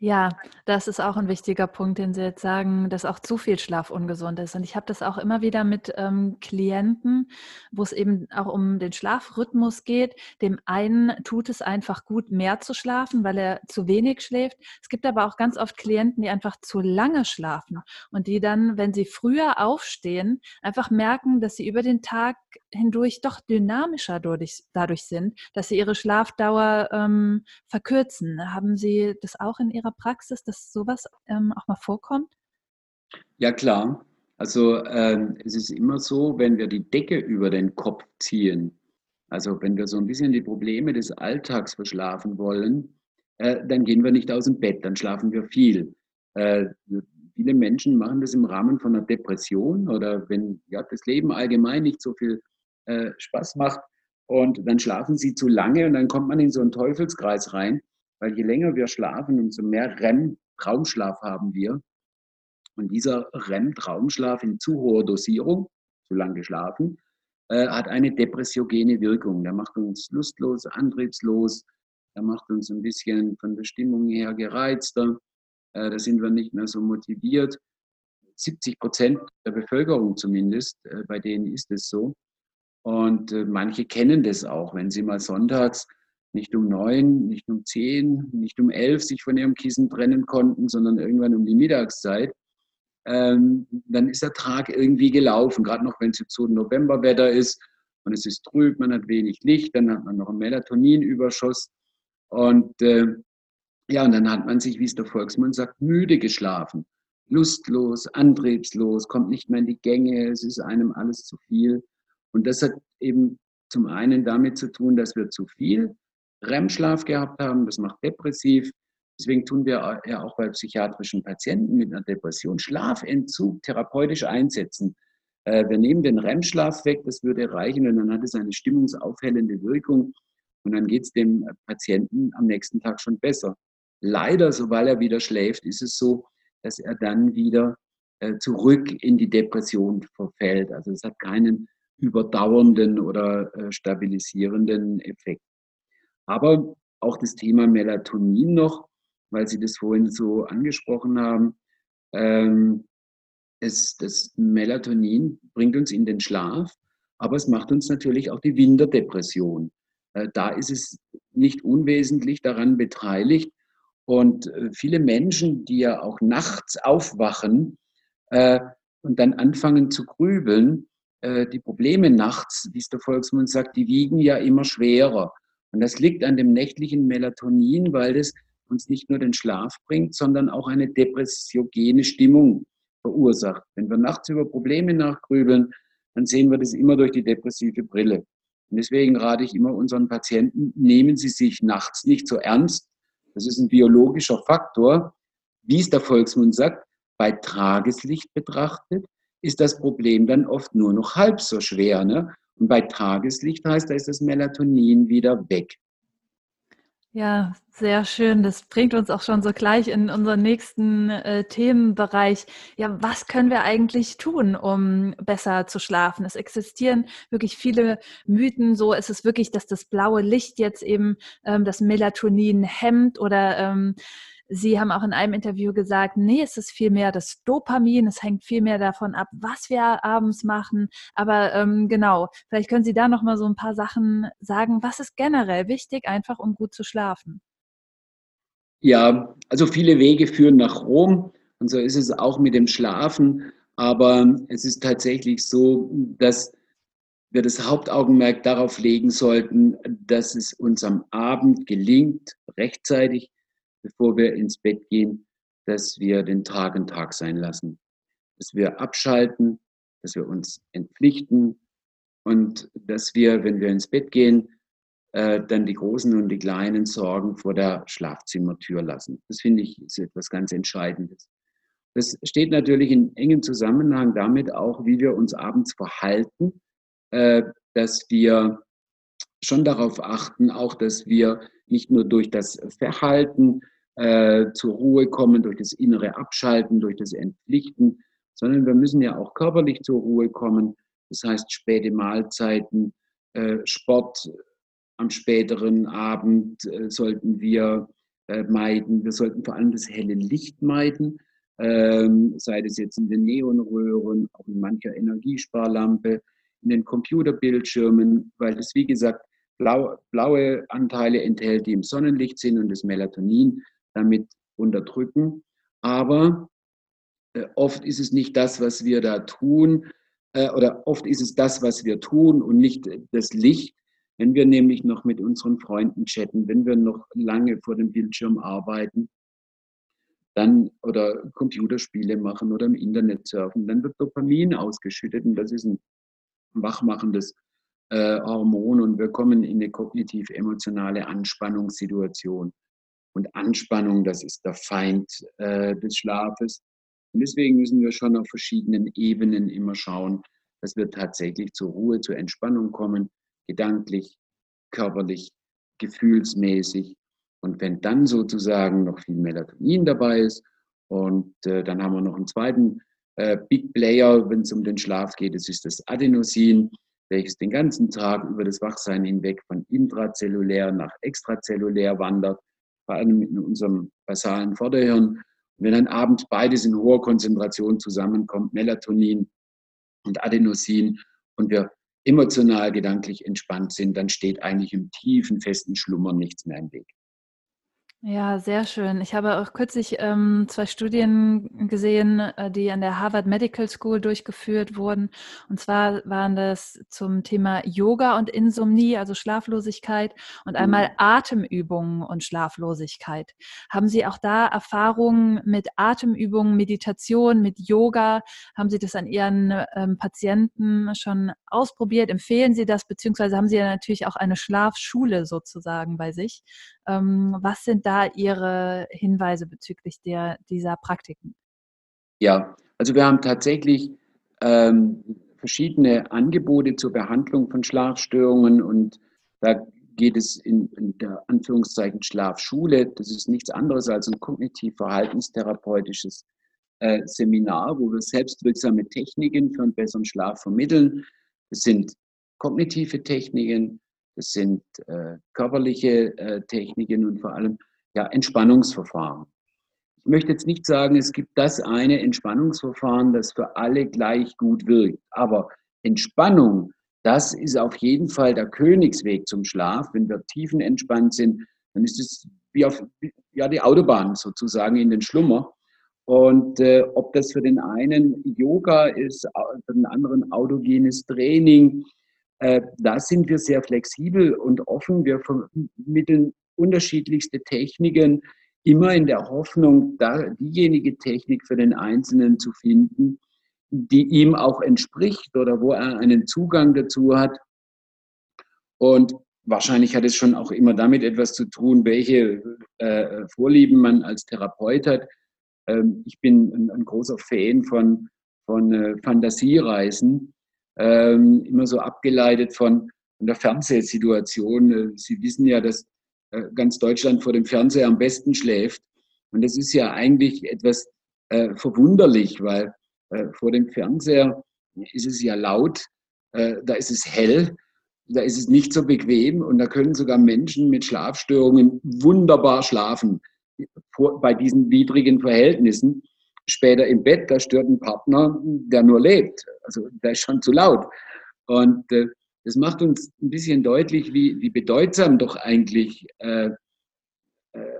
Ja, das ist auch ein wichtiger Punkt, den Sie jetzt sagen, dass auch zu viel Schlaf ungesund ist. Und ich habe das auch immer wieder mit ähm, Klienten, wo es eben auch um den Schlafrhythmus geht. Dem einen tut es einfach gut, mehr zu schlafen, weil er zu wenig schläft. Es gibt aber auch ganz oft Klienten, die einfach zu lange schlafen und die dann, wenn sie früher aufstehen, einfach merken, dass sie über den Tag hindurch doch dynamischer dadurch, dadurch sind, dass sie ihre Schlafdauer ähm, verkürzen. Haben Sie das auch in Ihrer Praxis, dass sowas ähm, auch mal vorkommt? Ja, klar. Also ähm, es ist immer so, wenn wir die Decke über den Kopf ziehen, also wenn wir so ein bisschen die Probleme des Alltags verschlafen wollen, äh, dann gehen wir nicht aus dem Bett, dann schlafen wir viel. Äh, viele Menschen machen das im Rahmen von einer Depression oder wenn ja, das Leben allgemein nicht so viel äh, Spaß macht und dann schlafen sie zu lange und dann kommt man in so einen Teufelskreis rein, weil je länger wir schlafen, umso mehr REM-Traumschlaf haben wir. Und dieser REM-Traumschlaf in zu hoher Dosierung, zu lang geschlafen, äh, hat eine depressiogene Wirkung. Der macht uns lustlos, antriebslos, der macht uns ein bisschen von der Stimmung her gereizter. Äh, da sind wir nicht mehr so motiviert. 70 Prozent der Bevölkerung zumindest, äh, bei denen ist es so. Und äh, manche kennen das auch, wenn sie mal sonntags nicht um neun, nicht um zehn, nicht um elf sich von ihrem Kissen trennen konnten, sondern irgendwann um die Mittagszeit, ähm, dann ist der Tag irgendwie gelaufen. Gerade noch, wenn es jetzt so Novemberwetter ist und es ist trüb, man hat wenig Licht, dann hat man noch einen Melatoninüberschuss. Und äh, ja, und dann hat man sich, wie es der Volksmund sagt, müde geschlafen. Lustlos, antriebslos, kommt nicht mehr in die Gänge, es ist einem alles zu viel. Und das hat eben zum einen damit zu tun, dass wir zu viel REM-Schlaf gehabt haben, das macht depressiv. Deswegen tun wir ja auch bei psychiatrischen Patienten mit einer Depression Schlafentzug therapeutisch einsetzen. Äh, wir nehmen den REM-Schlaf weg, das würde reichen und dann hat es eine stimmungsaufhellende Wirkung und dann geht es dem Patienten am nächsten Tag schon besser. Leider, sobald er wieder schläft, ist es so, dass er dann wieder äh, zurück in die Depression verfällt. Also es hat keinen überdauernden oder äh, stabilisierenden Effekt. Aber auch das Thema Melatonin noch, weil Sie das vorhin so angesprochen haben. Ähm, es, das Melatonin bringt uns in den Schlaf, aber es macht uns natürlich auch die Winterdepression. Äh, da ist es nicht unwesentlich daran beteiligt. Und äh, viele Menschen, die ja auch nachts aufwachen äh, und dann anfangen zu grübeln, äh, die Probleme nachts, wie es der Volksmund sagt, die wiegen ja immer schwerer. Und das liegt an dem nächtlichen Melatonin, weil das uns nicht nur den Schlaf bringt, sondern auch eine depressiogene Stimmung verursacht. Wenn wir nachts über Probleme nachgrübeln, dann sehen wir das immer durch die depressive Brille. Und deswegen rate ich immer unseren Patienten, nehmen Sie sich nachts nicht so ernst. Das ist ein biologischer Faktor. Wie es der Volksmund sagt, bei Tageslicht betrachtet ist das Problem dann oft nur noch halb so schwer. Ne? Und bei Tageslicht heißt, da ist das Melatonin wieder weg. Ja, sehr schön. Das bringt uns auch schon so gleich in unseren nächsten äh, Themenbereich. Ja, was können wir eigentlich tun, um besser zu schlafen? Es existieren wirklich viele Mythen. So ist es wirklich, dass das blaue Licht jetzt eben ähm, das Melatonin hemmt oder ähm, Sie haben auch in einem Interview gesagt, nee, es ist viel mehr das Dopamin, es hängt viel mehr davon ab, was wir abends machen. Aber ähm, genau, vielleicht können Sie da noch mal so ein paar Sachen sagen. Was ist generell wichtig, einfach um gut zu schlafen? Ja, also viele Wege führen nach Rom und so ist es auch mit dem Schlafen. Aber es ist tatsächlich so, dass wir das Hauptaugenmerk darauf legen sollten, dass es uns am Abend gelingt, rechtzeitig bevor wir ins Bett gehen, dass wir den Tag ein Tag sein lassen, dass wir abschalten, dass wir uns entpflichten und dass wir, wenn wir ins Bett gehen, äh, dann die großen und die kleinen Sorgen vor der Schlafzimmertür lassen. Das finde ich ist etwas ganz Entscheidendes. Das steht natürlich in engem Zusammenhang damit auch, wie wir uns abends verhalten, äh, dass wir schon darauf achten, auch dass wir nicht nur durch das Verhalten äh, zur Ruhe kommen, durch das innere Abschalten, durch das Entpflichten, sondern wir müssen ja auch körperlich zur Ruhe kommen. Das heißt, späte Mahlzeiten, äh, Sport am späteren Abend äh, sollten wir meiden. Wir sollten vor allem das helle Licht meiden, ähm, sei das jetzt in den Neonröhren, auch in mancher Energiesparlampe, in den Computerbildschirmen, weil das, wie gesagt, blau, blaue Anteile enthält, die im Sonnenlicht sind und das Melatonin damit unterdrücken. Aber äh, oft ist es nicht das, was wir da tun, äh, oder oft ist es das, was wir tun und nicht das Licht. Wenn wir nämlich noch mit unseren Freunden chatten, wenn wir noch lange vor dem Bildschirm arbeiten, dann oder Computerspiele machen oder im Internet surfen, dann wird Dopamin ausgeschüttet und das ist ein wachmachendes äh, Hormon und wir kommen in eine kognitiv-emotionale Anspannungssituation. Und Anspannung, das ist der Feind äh, des Schlafes. Und deswegen müssen wir schon auf verschiedenen Ebenen immer schauen, dass wir tatsächlich zur Ruhe, zur Entspannung kommen, gedanklich, körperlich, gefühlsmäßig. Und wenn dann sozusagen noch viel Melatonin dabei ist und äh, dann haben wir noch einen zweiten äh, Big Player, wenn es um den Schlaf geht, das ist das Adenosin, welches den ganzen Tag über das Wachsein hinweg von intrazellulär nach extrazellulär wandert, vor allem in unserem basalen Vorderhirn. Wenn dann abends beides in hoher Konzentration zusammenkommt, Melatonin und Adenosin, und wir emotional, gedanklich entspannt sind, dann steht eigentlich im tiefen, festen Schlummer nichts mehr im Weg. Ja, sehr schön. Ich habe auch kürzlich ähm, zwei Studien gesehen, äh, die an der Harvard Medical School durchgeführt wurden. Und zwar waren das zum Thema Yoga und Insomnie, also Schlaflosigkeit, und einmal mhm. Atemübungen und Schlaflosigkeit. Haben Sie auch da Erfahrungen mit Atemübungen, Meditation, mit Yoga? Haben Sie das an Ihren ähm, Patienten schon ausprobiert? Empfehlen Sie das? Beziehungsweise haben Sie ja natürlich auch eine Schlafschule sozusagen bei sich. Ähm, was sind da Ihre Hinweise bezüglich der, dieser Praktiken? Ja, also wir haben tatsächlich ähm, verschiedene Angebote zur Behandlung von Schlafstörungen und da geht es in, in, der Anführungszeichen Schlafschule. Das ist nichts anderes als ein kognitiv-verhaltenstherapeutisches äh, Seminar, wo wir selbstwirksame Techniken für einen besseren Schlaf vermitteln. Das sind kognitive Techniken, das sind äh, körperliche äh, Techniken und vor allem ja, Entspannungsverfahren. Ich möchte jetzt nicht sagen, es gibt das eine Entspannungsverfahren, das für alle gleich gut wirkt. Aber Entspannung, das ist auf jeden Fall der Königsweg zum Schlaf. Wenn wir tiefenentspannt sind, dann ist es wie auf ja, die Autobahn sozusagen in den Schlummer. Und äh, ob das für den einen Yoga ist, für den anderen autogenes Training, äh, da sind wir sehr flexibel und offen. Wir vermitteln unterschiedlichste Techniken, immer in der Hoffnung, da diejenige Technik für den Einzelnen zu finden, die ihm auch entspricht oder wo er einen Zugang dazu hat. Und wahrscheinlich hat es schon auch immer damit etwas zu tun, welche äh, Vorlieben man als Therapeut hat. Ähm, ich bin ein, ein, großer Fan von, von äh, Fantasiereisen ähm, immer so abgeleitet von, von der Fernsehsituation. Äh, Sie wissen ja, dass äh, ganz Deutschland vor dem Fernseher am besten schläft. Und das ist ja eigentlich etwas äh, verwunderlich, weil äh, vor dem Fernseher ist es ja laut, äh, da ist es hell, da ist es nicht so bequem und da können sogar Menschen mit Schlafstörungen wunderbar schlafen vor, bei diesen widrigen Verhältnissen später im Bett, da stört ein Partner, der nur lebt. Also der ist schon zu laut. Und äh, das macht uns ein bisschen deutlich, wie, wie bedeutsam doch eigentlich äh, äh,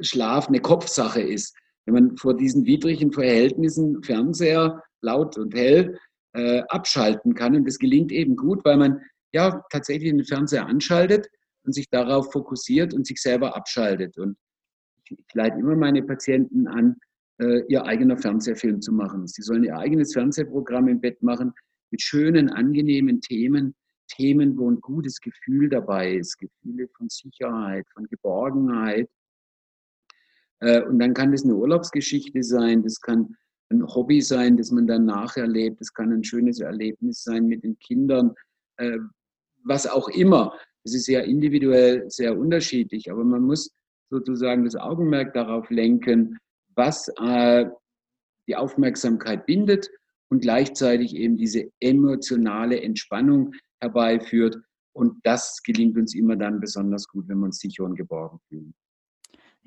Schlaf eine Kopfsache ist. Wenn man vor diesen widrigen Verhältnissen Fernseher laut und hell äh, abschalten kann. Und das gelingt eben gut, weil man ja tatsächlich den Fernseher anschaltet und sich darauf fokussiert und sich selber abschaltet. Und ich, ich leite immer meine Patienten an, äh, ihr eigener Fernsehfilm zu machen. Sie sollen ihr eigenes Fernsehprogramm im Bett machen mit schönen, angenehmen Themen, Themen, wo ein gutes Gefühl dabei ist, Gefühle von Sicherheit, von Geborgenheit. Äh, und dann kann das eine Urlaubsgeschichte sein, das kann ein Hobby sein, das man dann nacherlebt, das kann ein schönes Erlebnis sein mit den Kindern, äh, was auch immer. Das ist ja individuell sehr unterschiedlich, aber man muss sozusagen das Augenmerk darauf lenken, was äh, die Aufmerksamkeit bindet und gleichzeitig eben diese emotionale Entspannung herbeiführt. Und das gelingt uns immer dann besonders gut, wenn wir uns sicher und geborgen fühlen.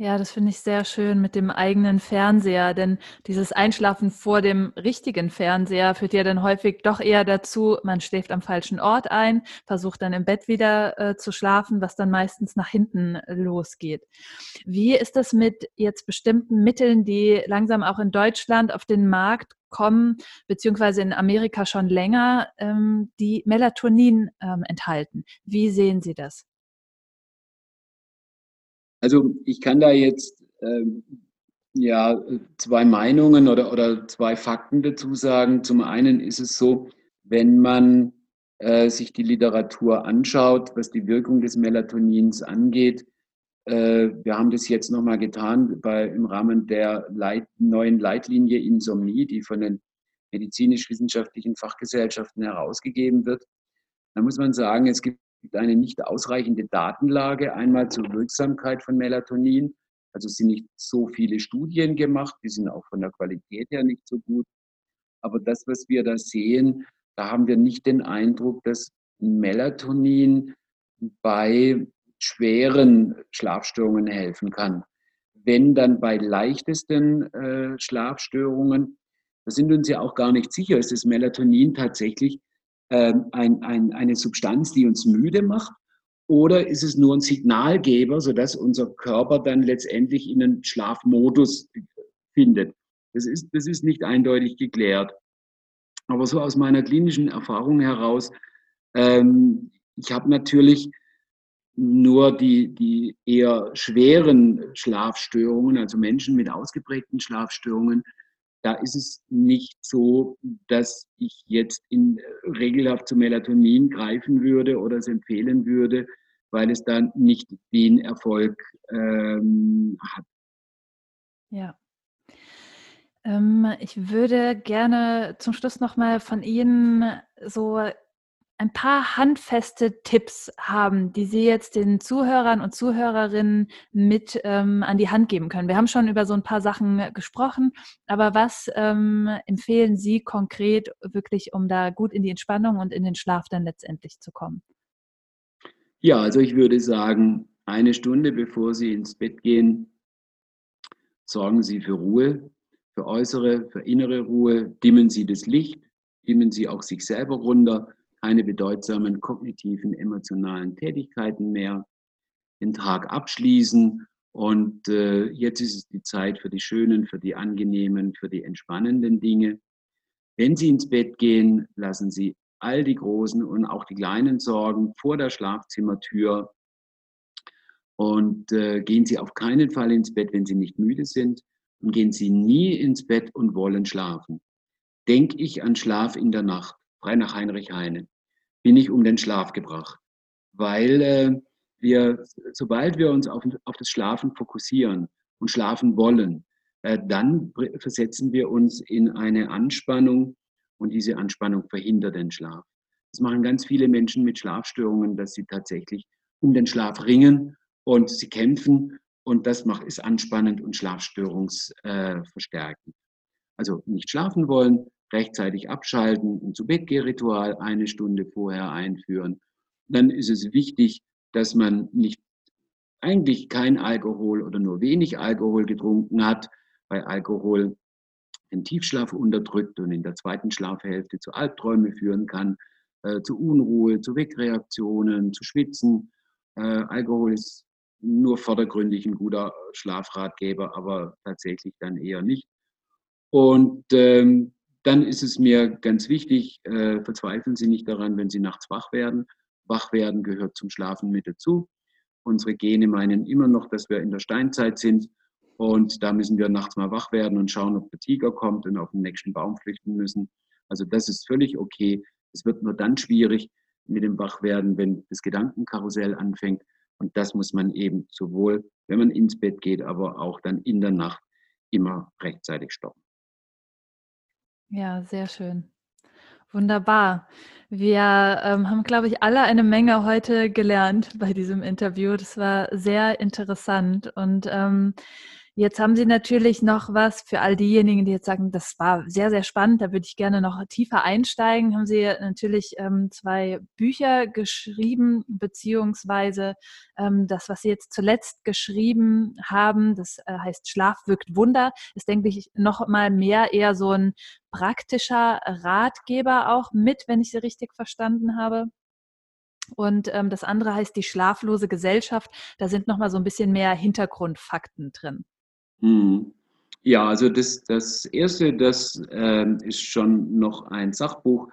Ja, das finde ich sehr schön mit dem eigenen Fernseher, denn dieses Einschlafen vor dem richtigen Fernseher führt ja dann häufig doch eher dazu, man schläft am falschen Ort ein, versucht dann im Bett wieder äh, zu schlafen, was dann meistens nach hinten losgeht. Wie ist das mit jetzt bestimmten Mitteln, die langsam auch in Deutschland auf den Markt kommen, beziehungsweise in Amerika schon länger, ähm, die Melatonin ähm, enthalten? Wie sehen Sie das? Also ich kann da jetzt ähm, ja zwei Meinungen oder, oder zwei Fakten dazu sagen. Zum einen ist es so, wenn man äh, sich die Literatur anschaut, was die Wirkung des Melatonins angeht, äh, wir haben das jetzt nochmal getan bei, im Rahmen der Leit, neuen Leitlinie Insomnie, die von den medizinisch-wissenschaftlichen Fachgesellschaften herausgegeben wird. Da muss man sagen, es gibt eine nicht ausreichende Datenlage, einmal zur Wirksamkeit von Melatonin. Also sind nicht so viele Studien gemacht, die sind auch von der Qualität her nicht so gut. Aber das, was wir da sehen, da haben wir nicht den Eindruck, dass Melatonin bei schweren Schlafstörungen helfen kann. Wenn dann bei leichtesten äh, Schlafstörungen, da sind uns ja auch gar nicht sicher, ist das Melatonin tatsächlich ähm, ein, ein, eine Substanz, die uns müde macht? Oder ist es nur ein Signalgeber, sodass unser Körper dann letztendlich in einen Schlafmodus findet? Das ist, das ist nicht eindeutig geklärt. Aber so aus meiner klinischen Erfahrung heraus, ähm, ich habe natürlich nur die, die eher schweren Schlafstörungen, also Menschen mit ausgeprägten Schlafstörungen, da ist es nicht so, dass ich jetzt in, äh, regelhaft zu Melatonin greifen würde oder es empfehlen würde, weil es dann nicht den Erfolg ähm, hat. Ja. Ähm, ich würde gerne zum Schluss nochmal von Ihnen so ein paar handfeste Tipps haben, die Sie jetzt den Zuhörern und Zuhörerinnen mit ähm, an die Hand geben können. Wir haben schon über so ein paar Sachen gesprochen, aber was ähm, empfehlen Sie konkret wirklich, um da gut in die Entspannung und in den Schlaf dann letztendlich zu kommen? Ja, also ich würde sagen, eine Stunde bevor Sie ins Bett gehen, sorgen Sie für Ruhe, für äußere, für innere Ruhe, dimmen Sie das Licht, dimmen Sie auch sich selber runter keine bedeutsamen kognitiven, emotionalen Tätigkeiten mehr, den Tag abschließen. Und äh, jetzt ist es die Zeit für die schönen, für die angenehmen, für die entspannenden Dinge. Wenn Sie ins Bett gehen, lassen Sie all die großen und auch die kleinen Sorgen vor der Schlafzimmertür. Und äh, gehen Sie auf keinen Fall ins Bett, wenn Sie nicht müde sind. Und gehen Sie nie ins Bett und wollen schlafen. Denk ich an Schlaf in der Nacht, frei nach Heinrich Heine bin ich um den Schlaf gebracht. Weil äh, wir, sobald wir uns auf, auf das Schlafen fokussieren und schlafen wollen, äh, dann versetzen wir uns in eine Anspannung und diese Anspannung verhindert den Schlaf. Das machen ganz viele Menschen mit Schlafstörungen, dass sie tatsächlich um den Schlaf ringen und sie kämpfen und das macht, ist anspannend und schlafstörungsverstärkend. Äh, also nicht schlafen wollen, rechtzeitig abschalten, ein zu Bett Ritual eine Stunde vorher einführen. Dann ist es wichtig, dass man nicht eigentlich kein Alkohol oder nur wenig Alkohol getrunken hat, weil Alkohol den Tiefschlaf unterdrückt und in der zweiten Schlafhälfte zu Albträumen führen kann, äh, zu Unruhe, zu Wegreaktionen, zu Schwitzen. Äh, Alkohol ist nur vordergründig ein guter Schlafratgeber, aber tatsächlich dann eher nicht. Und ähm, dann ist es mir ganz wichtig, äh, verzweifeln Sie nicht daran, wenn Sie nachts wach werden. Wach werden gehört zum Schlafen mit dazu. Unsere Gene meinen immer noch, dass wir in der Steinzeit sind und da müssen wir nachts mal wach werden und schauen, ob der Tiger kommt und auf den nächsten Baum flüchten müssen. Also das ist völlig okay. Es wird nur dann schwierig mit dem Wachwerden, wenn das Gedankenkarussell anfängt. Und das muss man eben sowohl, wenn man ins Bett geht, aber auch dann in der Nacht immer rechtzeitig stoppen. Ja, sehr schön. Wunderbar. Wir ähm, haben, glaube ich, alle eine Menge heute gelernt bei diesem Interview. Das war sehr interessant. Und ähm, Jetzt haben Sie natürlich noch was für all diejenigen, die jetzt sagen, das war sehr, sehr spannend, da würde ich gerne noch tiefer einsteigen. Haben Sie natürlich ähm, zwei Bücher geschrieben, beziehungsweise ähm, das, was Sie jetzt zuletzt geschrieben haben, das äh, heißt Schlaf wirkt Wunder, ist, denke ich, noch mal mehr eher so ein praktischer Ratgeber auch mit, wenn ich Sie richtig verstanden habe. Und ähm, das andere heißt die schlaflose Gesellschaft. Da sind noch mal so ein bisschen mehr Hintergrundfakten drin. Mhm. Ja, also das, das erste, das äh, ist schon noch ein Sachbuch,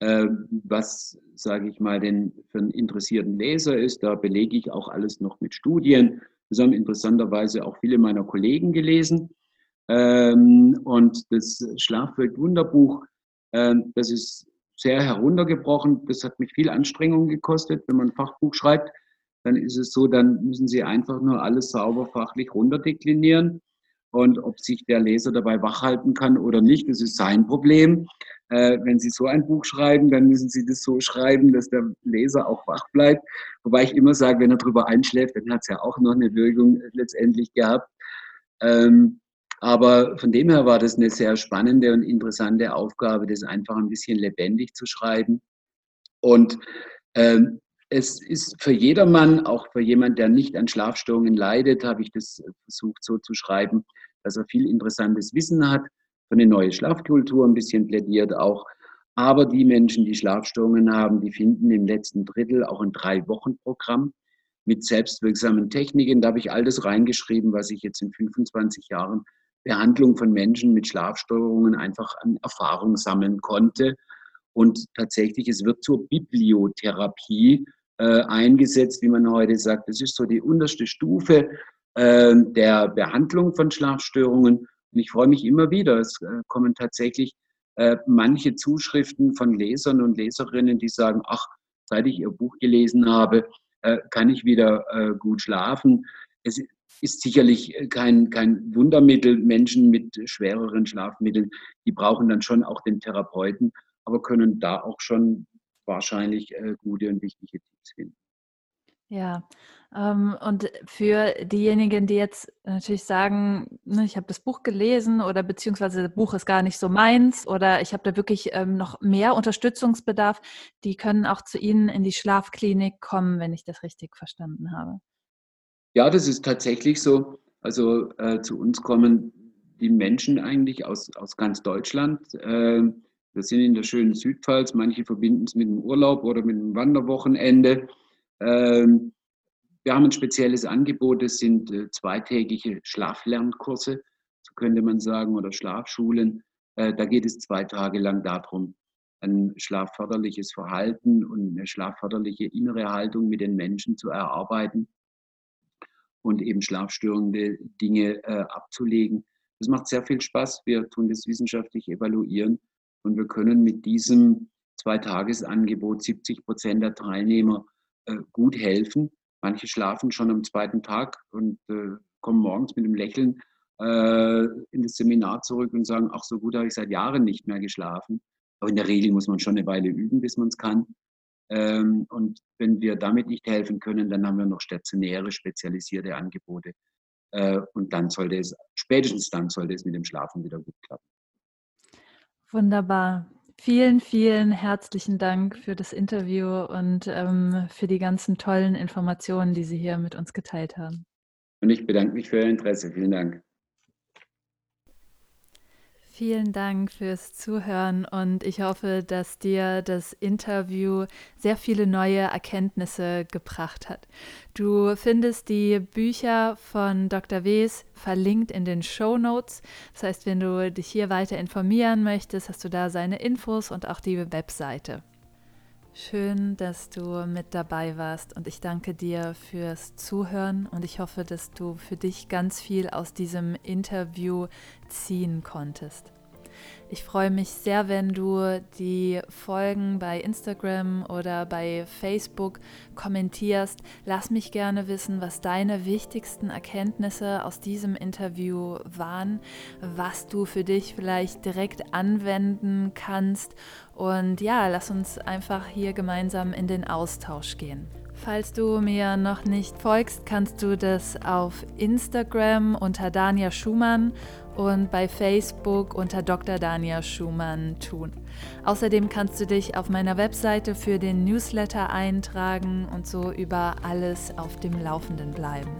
äh, was, sage ich mal, den, für einen interessierten Leser ist. Da belege ich auch alles noch mit Studien. Das haben interessanterweise auch viele meiner Kollegen gelesen. Ähm, und das Schlafwelt Wunderbuch, äh, das ist sehr heruntergebrochen. Das hat mich viel Anstrengung gekostet. Wenn man ein Fachbuch schreibt, dann ist es so, dann müssen Sie einfach nur alles sauber fachlich runterdeklinieren. Und ob sich der Leser dabei wachhalten kann oder nicht, das ist sein Problem. Äh, wenn Sie so ein Buch schreiben, dann müssen Sie das so schreiben, dass der Leser auch wach bleibt. Wobei ich immer sage, wenn er drüber einschläft, dann hat es ja auch noch eine Wirkung letztendlich gehabt. Ähm, aber von dem her war das eine sehr spannende und interessante Aufgabe, das einfach ein bisschen lebendig zu schreiben. Und ähm, es ist für jedermann, auch für jemand, der nicht an Schlafstörungen leidet, habe ich das versucht so zu schreiben, dass er viel interessantes Wissen hat, für eine neue Schlafkultur ein bisschen plädiert auch. Aber die Menschen, die Schlafstörungen haben, die finden im letzten Drittel auch ein Drei-Wochen-Programm mit selbstwirksamen Techniken. Da habe ich all das reingeschrieben, was ich jetzt in 25 Jahren Behandlung von Menschen mit Schlafstörungen einfach an Erfahrung sammeln konnte. Und tatsächlich, es wird zur Bibliotherapie äh, eingesetzt, wie man heute sagt. Das ist so die unterste Stufe äh, der Behandlung von Schlafstörungen. Und ich freue mich immer wieder. Es äh, kommen tatsächlich äh, manche Zuschriften von Lesern und Leserinnen, die sagen, ach, seit ich Ihr Buch gelesen habe, kann ich wieder gut schlafen. Es ist sicherlich kein, kein Wundermittel. Menschen mit schwereren Schlafmitteln, die brauchen dann schon auch den Therapeuten, aber können da auch schon wahrscheinlich gute und wichtige Tipps finden. Ja, ähm, und für diejenigen, die jetzt natürlich sagen, ne, ich habe das Buch gelesen oder beziehungsweise das Buch ist gar nicht so meins oder ich habe da wirklich ähm, noch mehr Unterstützungsbedarf, die können auch zu Ihnen in die Schlafklinik kommen, wenn ich das richtig verstanden habe. Ja, das ist tatsächlich so. Also äh, zu uns kommen die Menschen eigentlich aus, aus ganz Deutschland. Äh, wir sind in der schönen Südpfalz. Manche verbinden es mit dem Urlaub oder mit dem Wanderwochenende. Ähm, wir haben ein spezielles Angebot, das sind äh, zweitägige Schlaflernkurse, so könnte man sagen, oder Schlafschulen. Äh, da geht es zwei Tage lang darum, ein schlafförderliches Verhalten und eine schlafförderliche innere Haltung mit den Menschen zu erarbeiten und eben schlafstörende Dinge äh, abzulegen. Das macht sehr viel Spaß. Wir tun das wissenschaftlich evaluieren und wir können mit diesem Zweitagesangebot 70 Prozent der Teilnehmer gut helfen. Manche schlafen schon am zweiten Tag und äh, kommen morgens mit einem Lächeln äh, in das Seminar zurück und sagen, ach, so gut habe ich seit Jahren nicht mehr geschlafen. Aber in der Regel muss man schon eine Weile üben, bis man es kann. Ähm, und wenn wir damit nicht helfen können, dann haben wir noch stationäre, spezialisierte Angebote. Und dann sollte es, spätestens dann sollte es mit dem Schlafen wieder gut klappen. Wunderbar. Vielen, vielen herzlichen Dank für das Interview und ähm, für die ganzen tollen Informationen, die Sie hier mit uns geteilt haben. Und ich bedanke mich für Ihr Interesse. Vielen Dank. Vielen Dank fürs Zuhören und ich hoffe, dass dir das Interview sehr viele neue Erkenntnisse gebracht hat. Du findest die Bücher von Dr. Wes verlinkt in den Show Notes. Das heißt, wenn du dich hier weiter informieren möchtest, hast du da seine Infos und auch die Webseite. Schön, dass du mit dabei warst und ich danke dir fürs Zuhören und ich hoffe, dass du für dich ganz viel aus diesem Interview ziehen konntest. Ich freue mich sehr, wenn du die Folgen bei Instagram oder bei Facebook kommentierst. Lass mich gerne wissen, was deine wichtigsten Erkenntnisse aus diesem Interview waren, was du für dich vielleicht direkt anwenden kannst. Und ja, lass uns einfach hier gemeinsam in den Austausch gehen. Falls du mir noch nicht folgst, kannst du das auf Instagram unter Dania Schumann und bei Facebook unter Dr. Dania Schumann tun. Außerdem kannst du dich auf meiner Webseite für den Newsletter eintragen und so über alles auf dem Laufenden bleiben.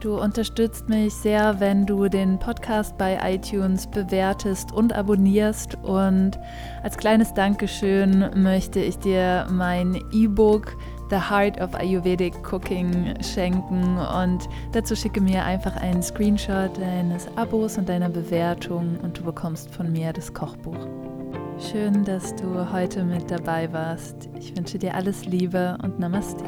Du unterstützt mich sehr, wenn du den Podcast bei iTunes bewertest und abonnierst. Und als kleines Dankeschön möchte ich dir mein E-Book The Heart of Ayurvedic Cooking schenken und dazu schicke mir einfach einen Screenshot deines Abos und deiner Bewertung und du bekommst von mir das Kochbuch. Schön, dass du heute mit dabei warst. Ich wünsche dir alles Liebe und Namaste.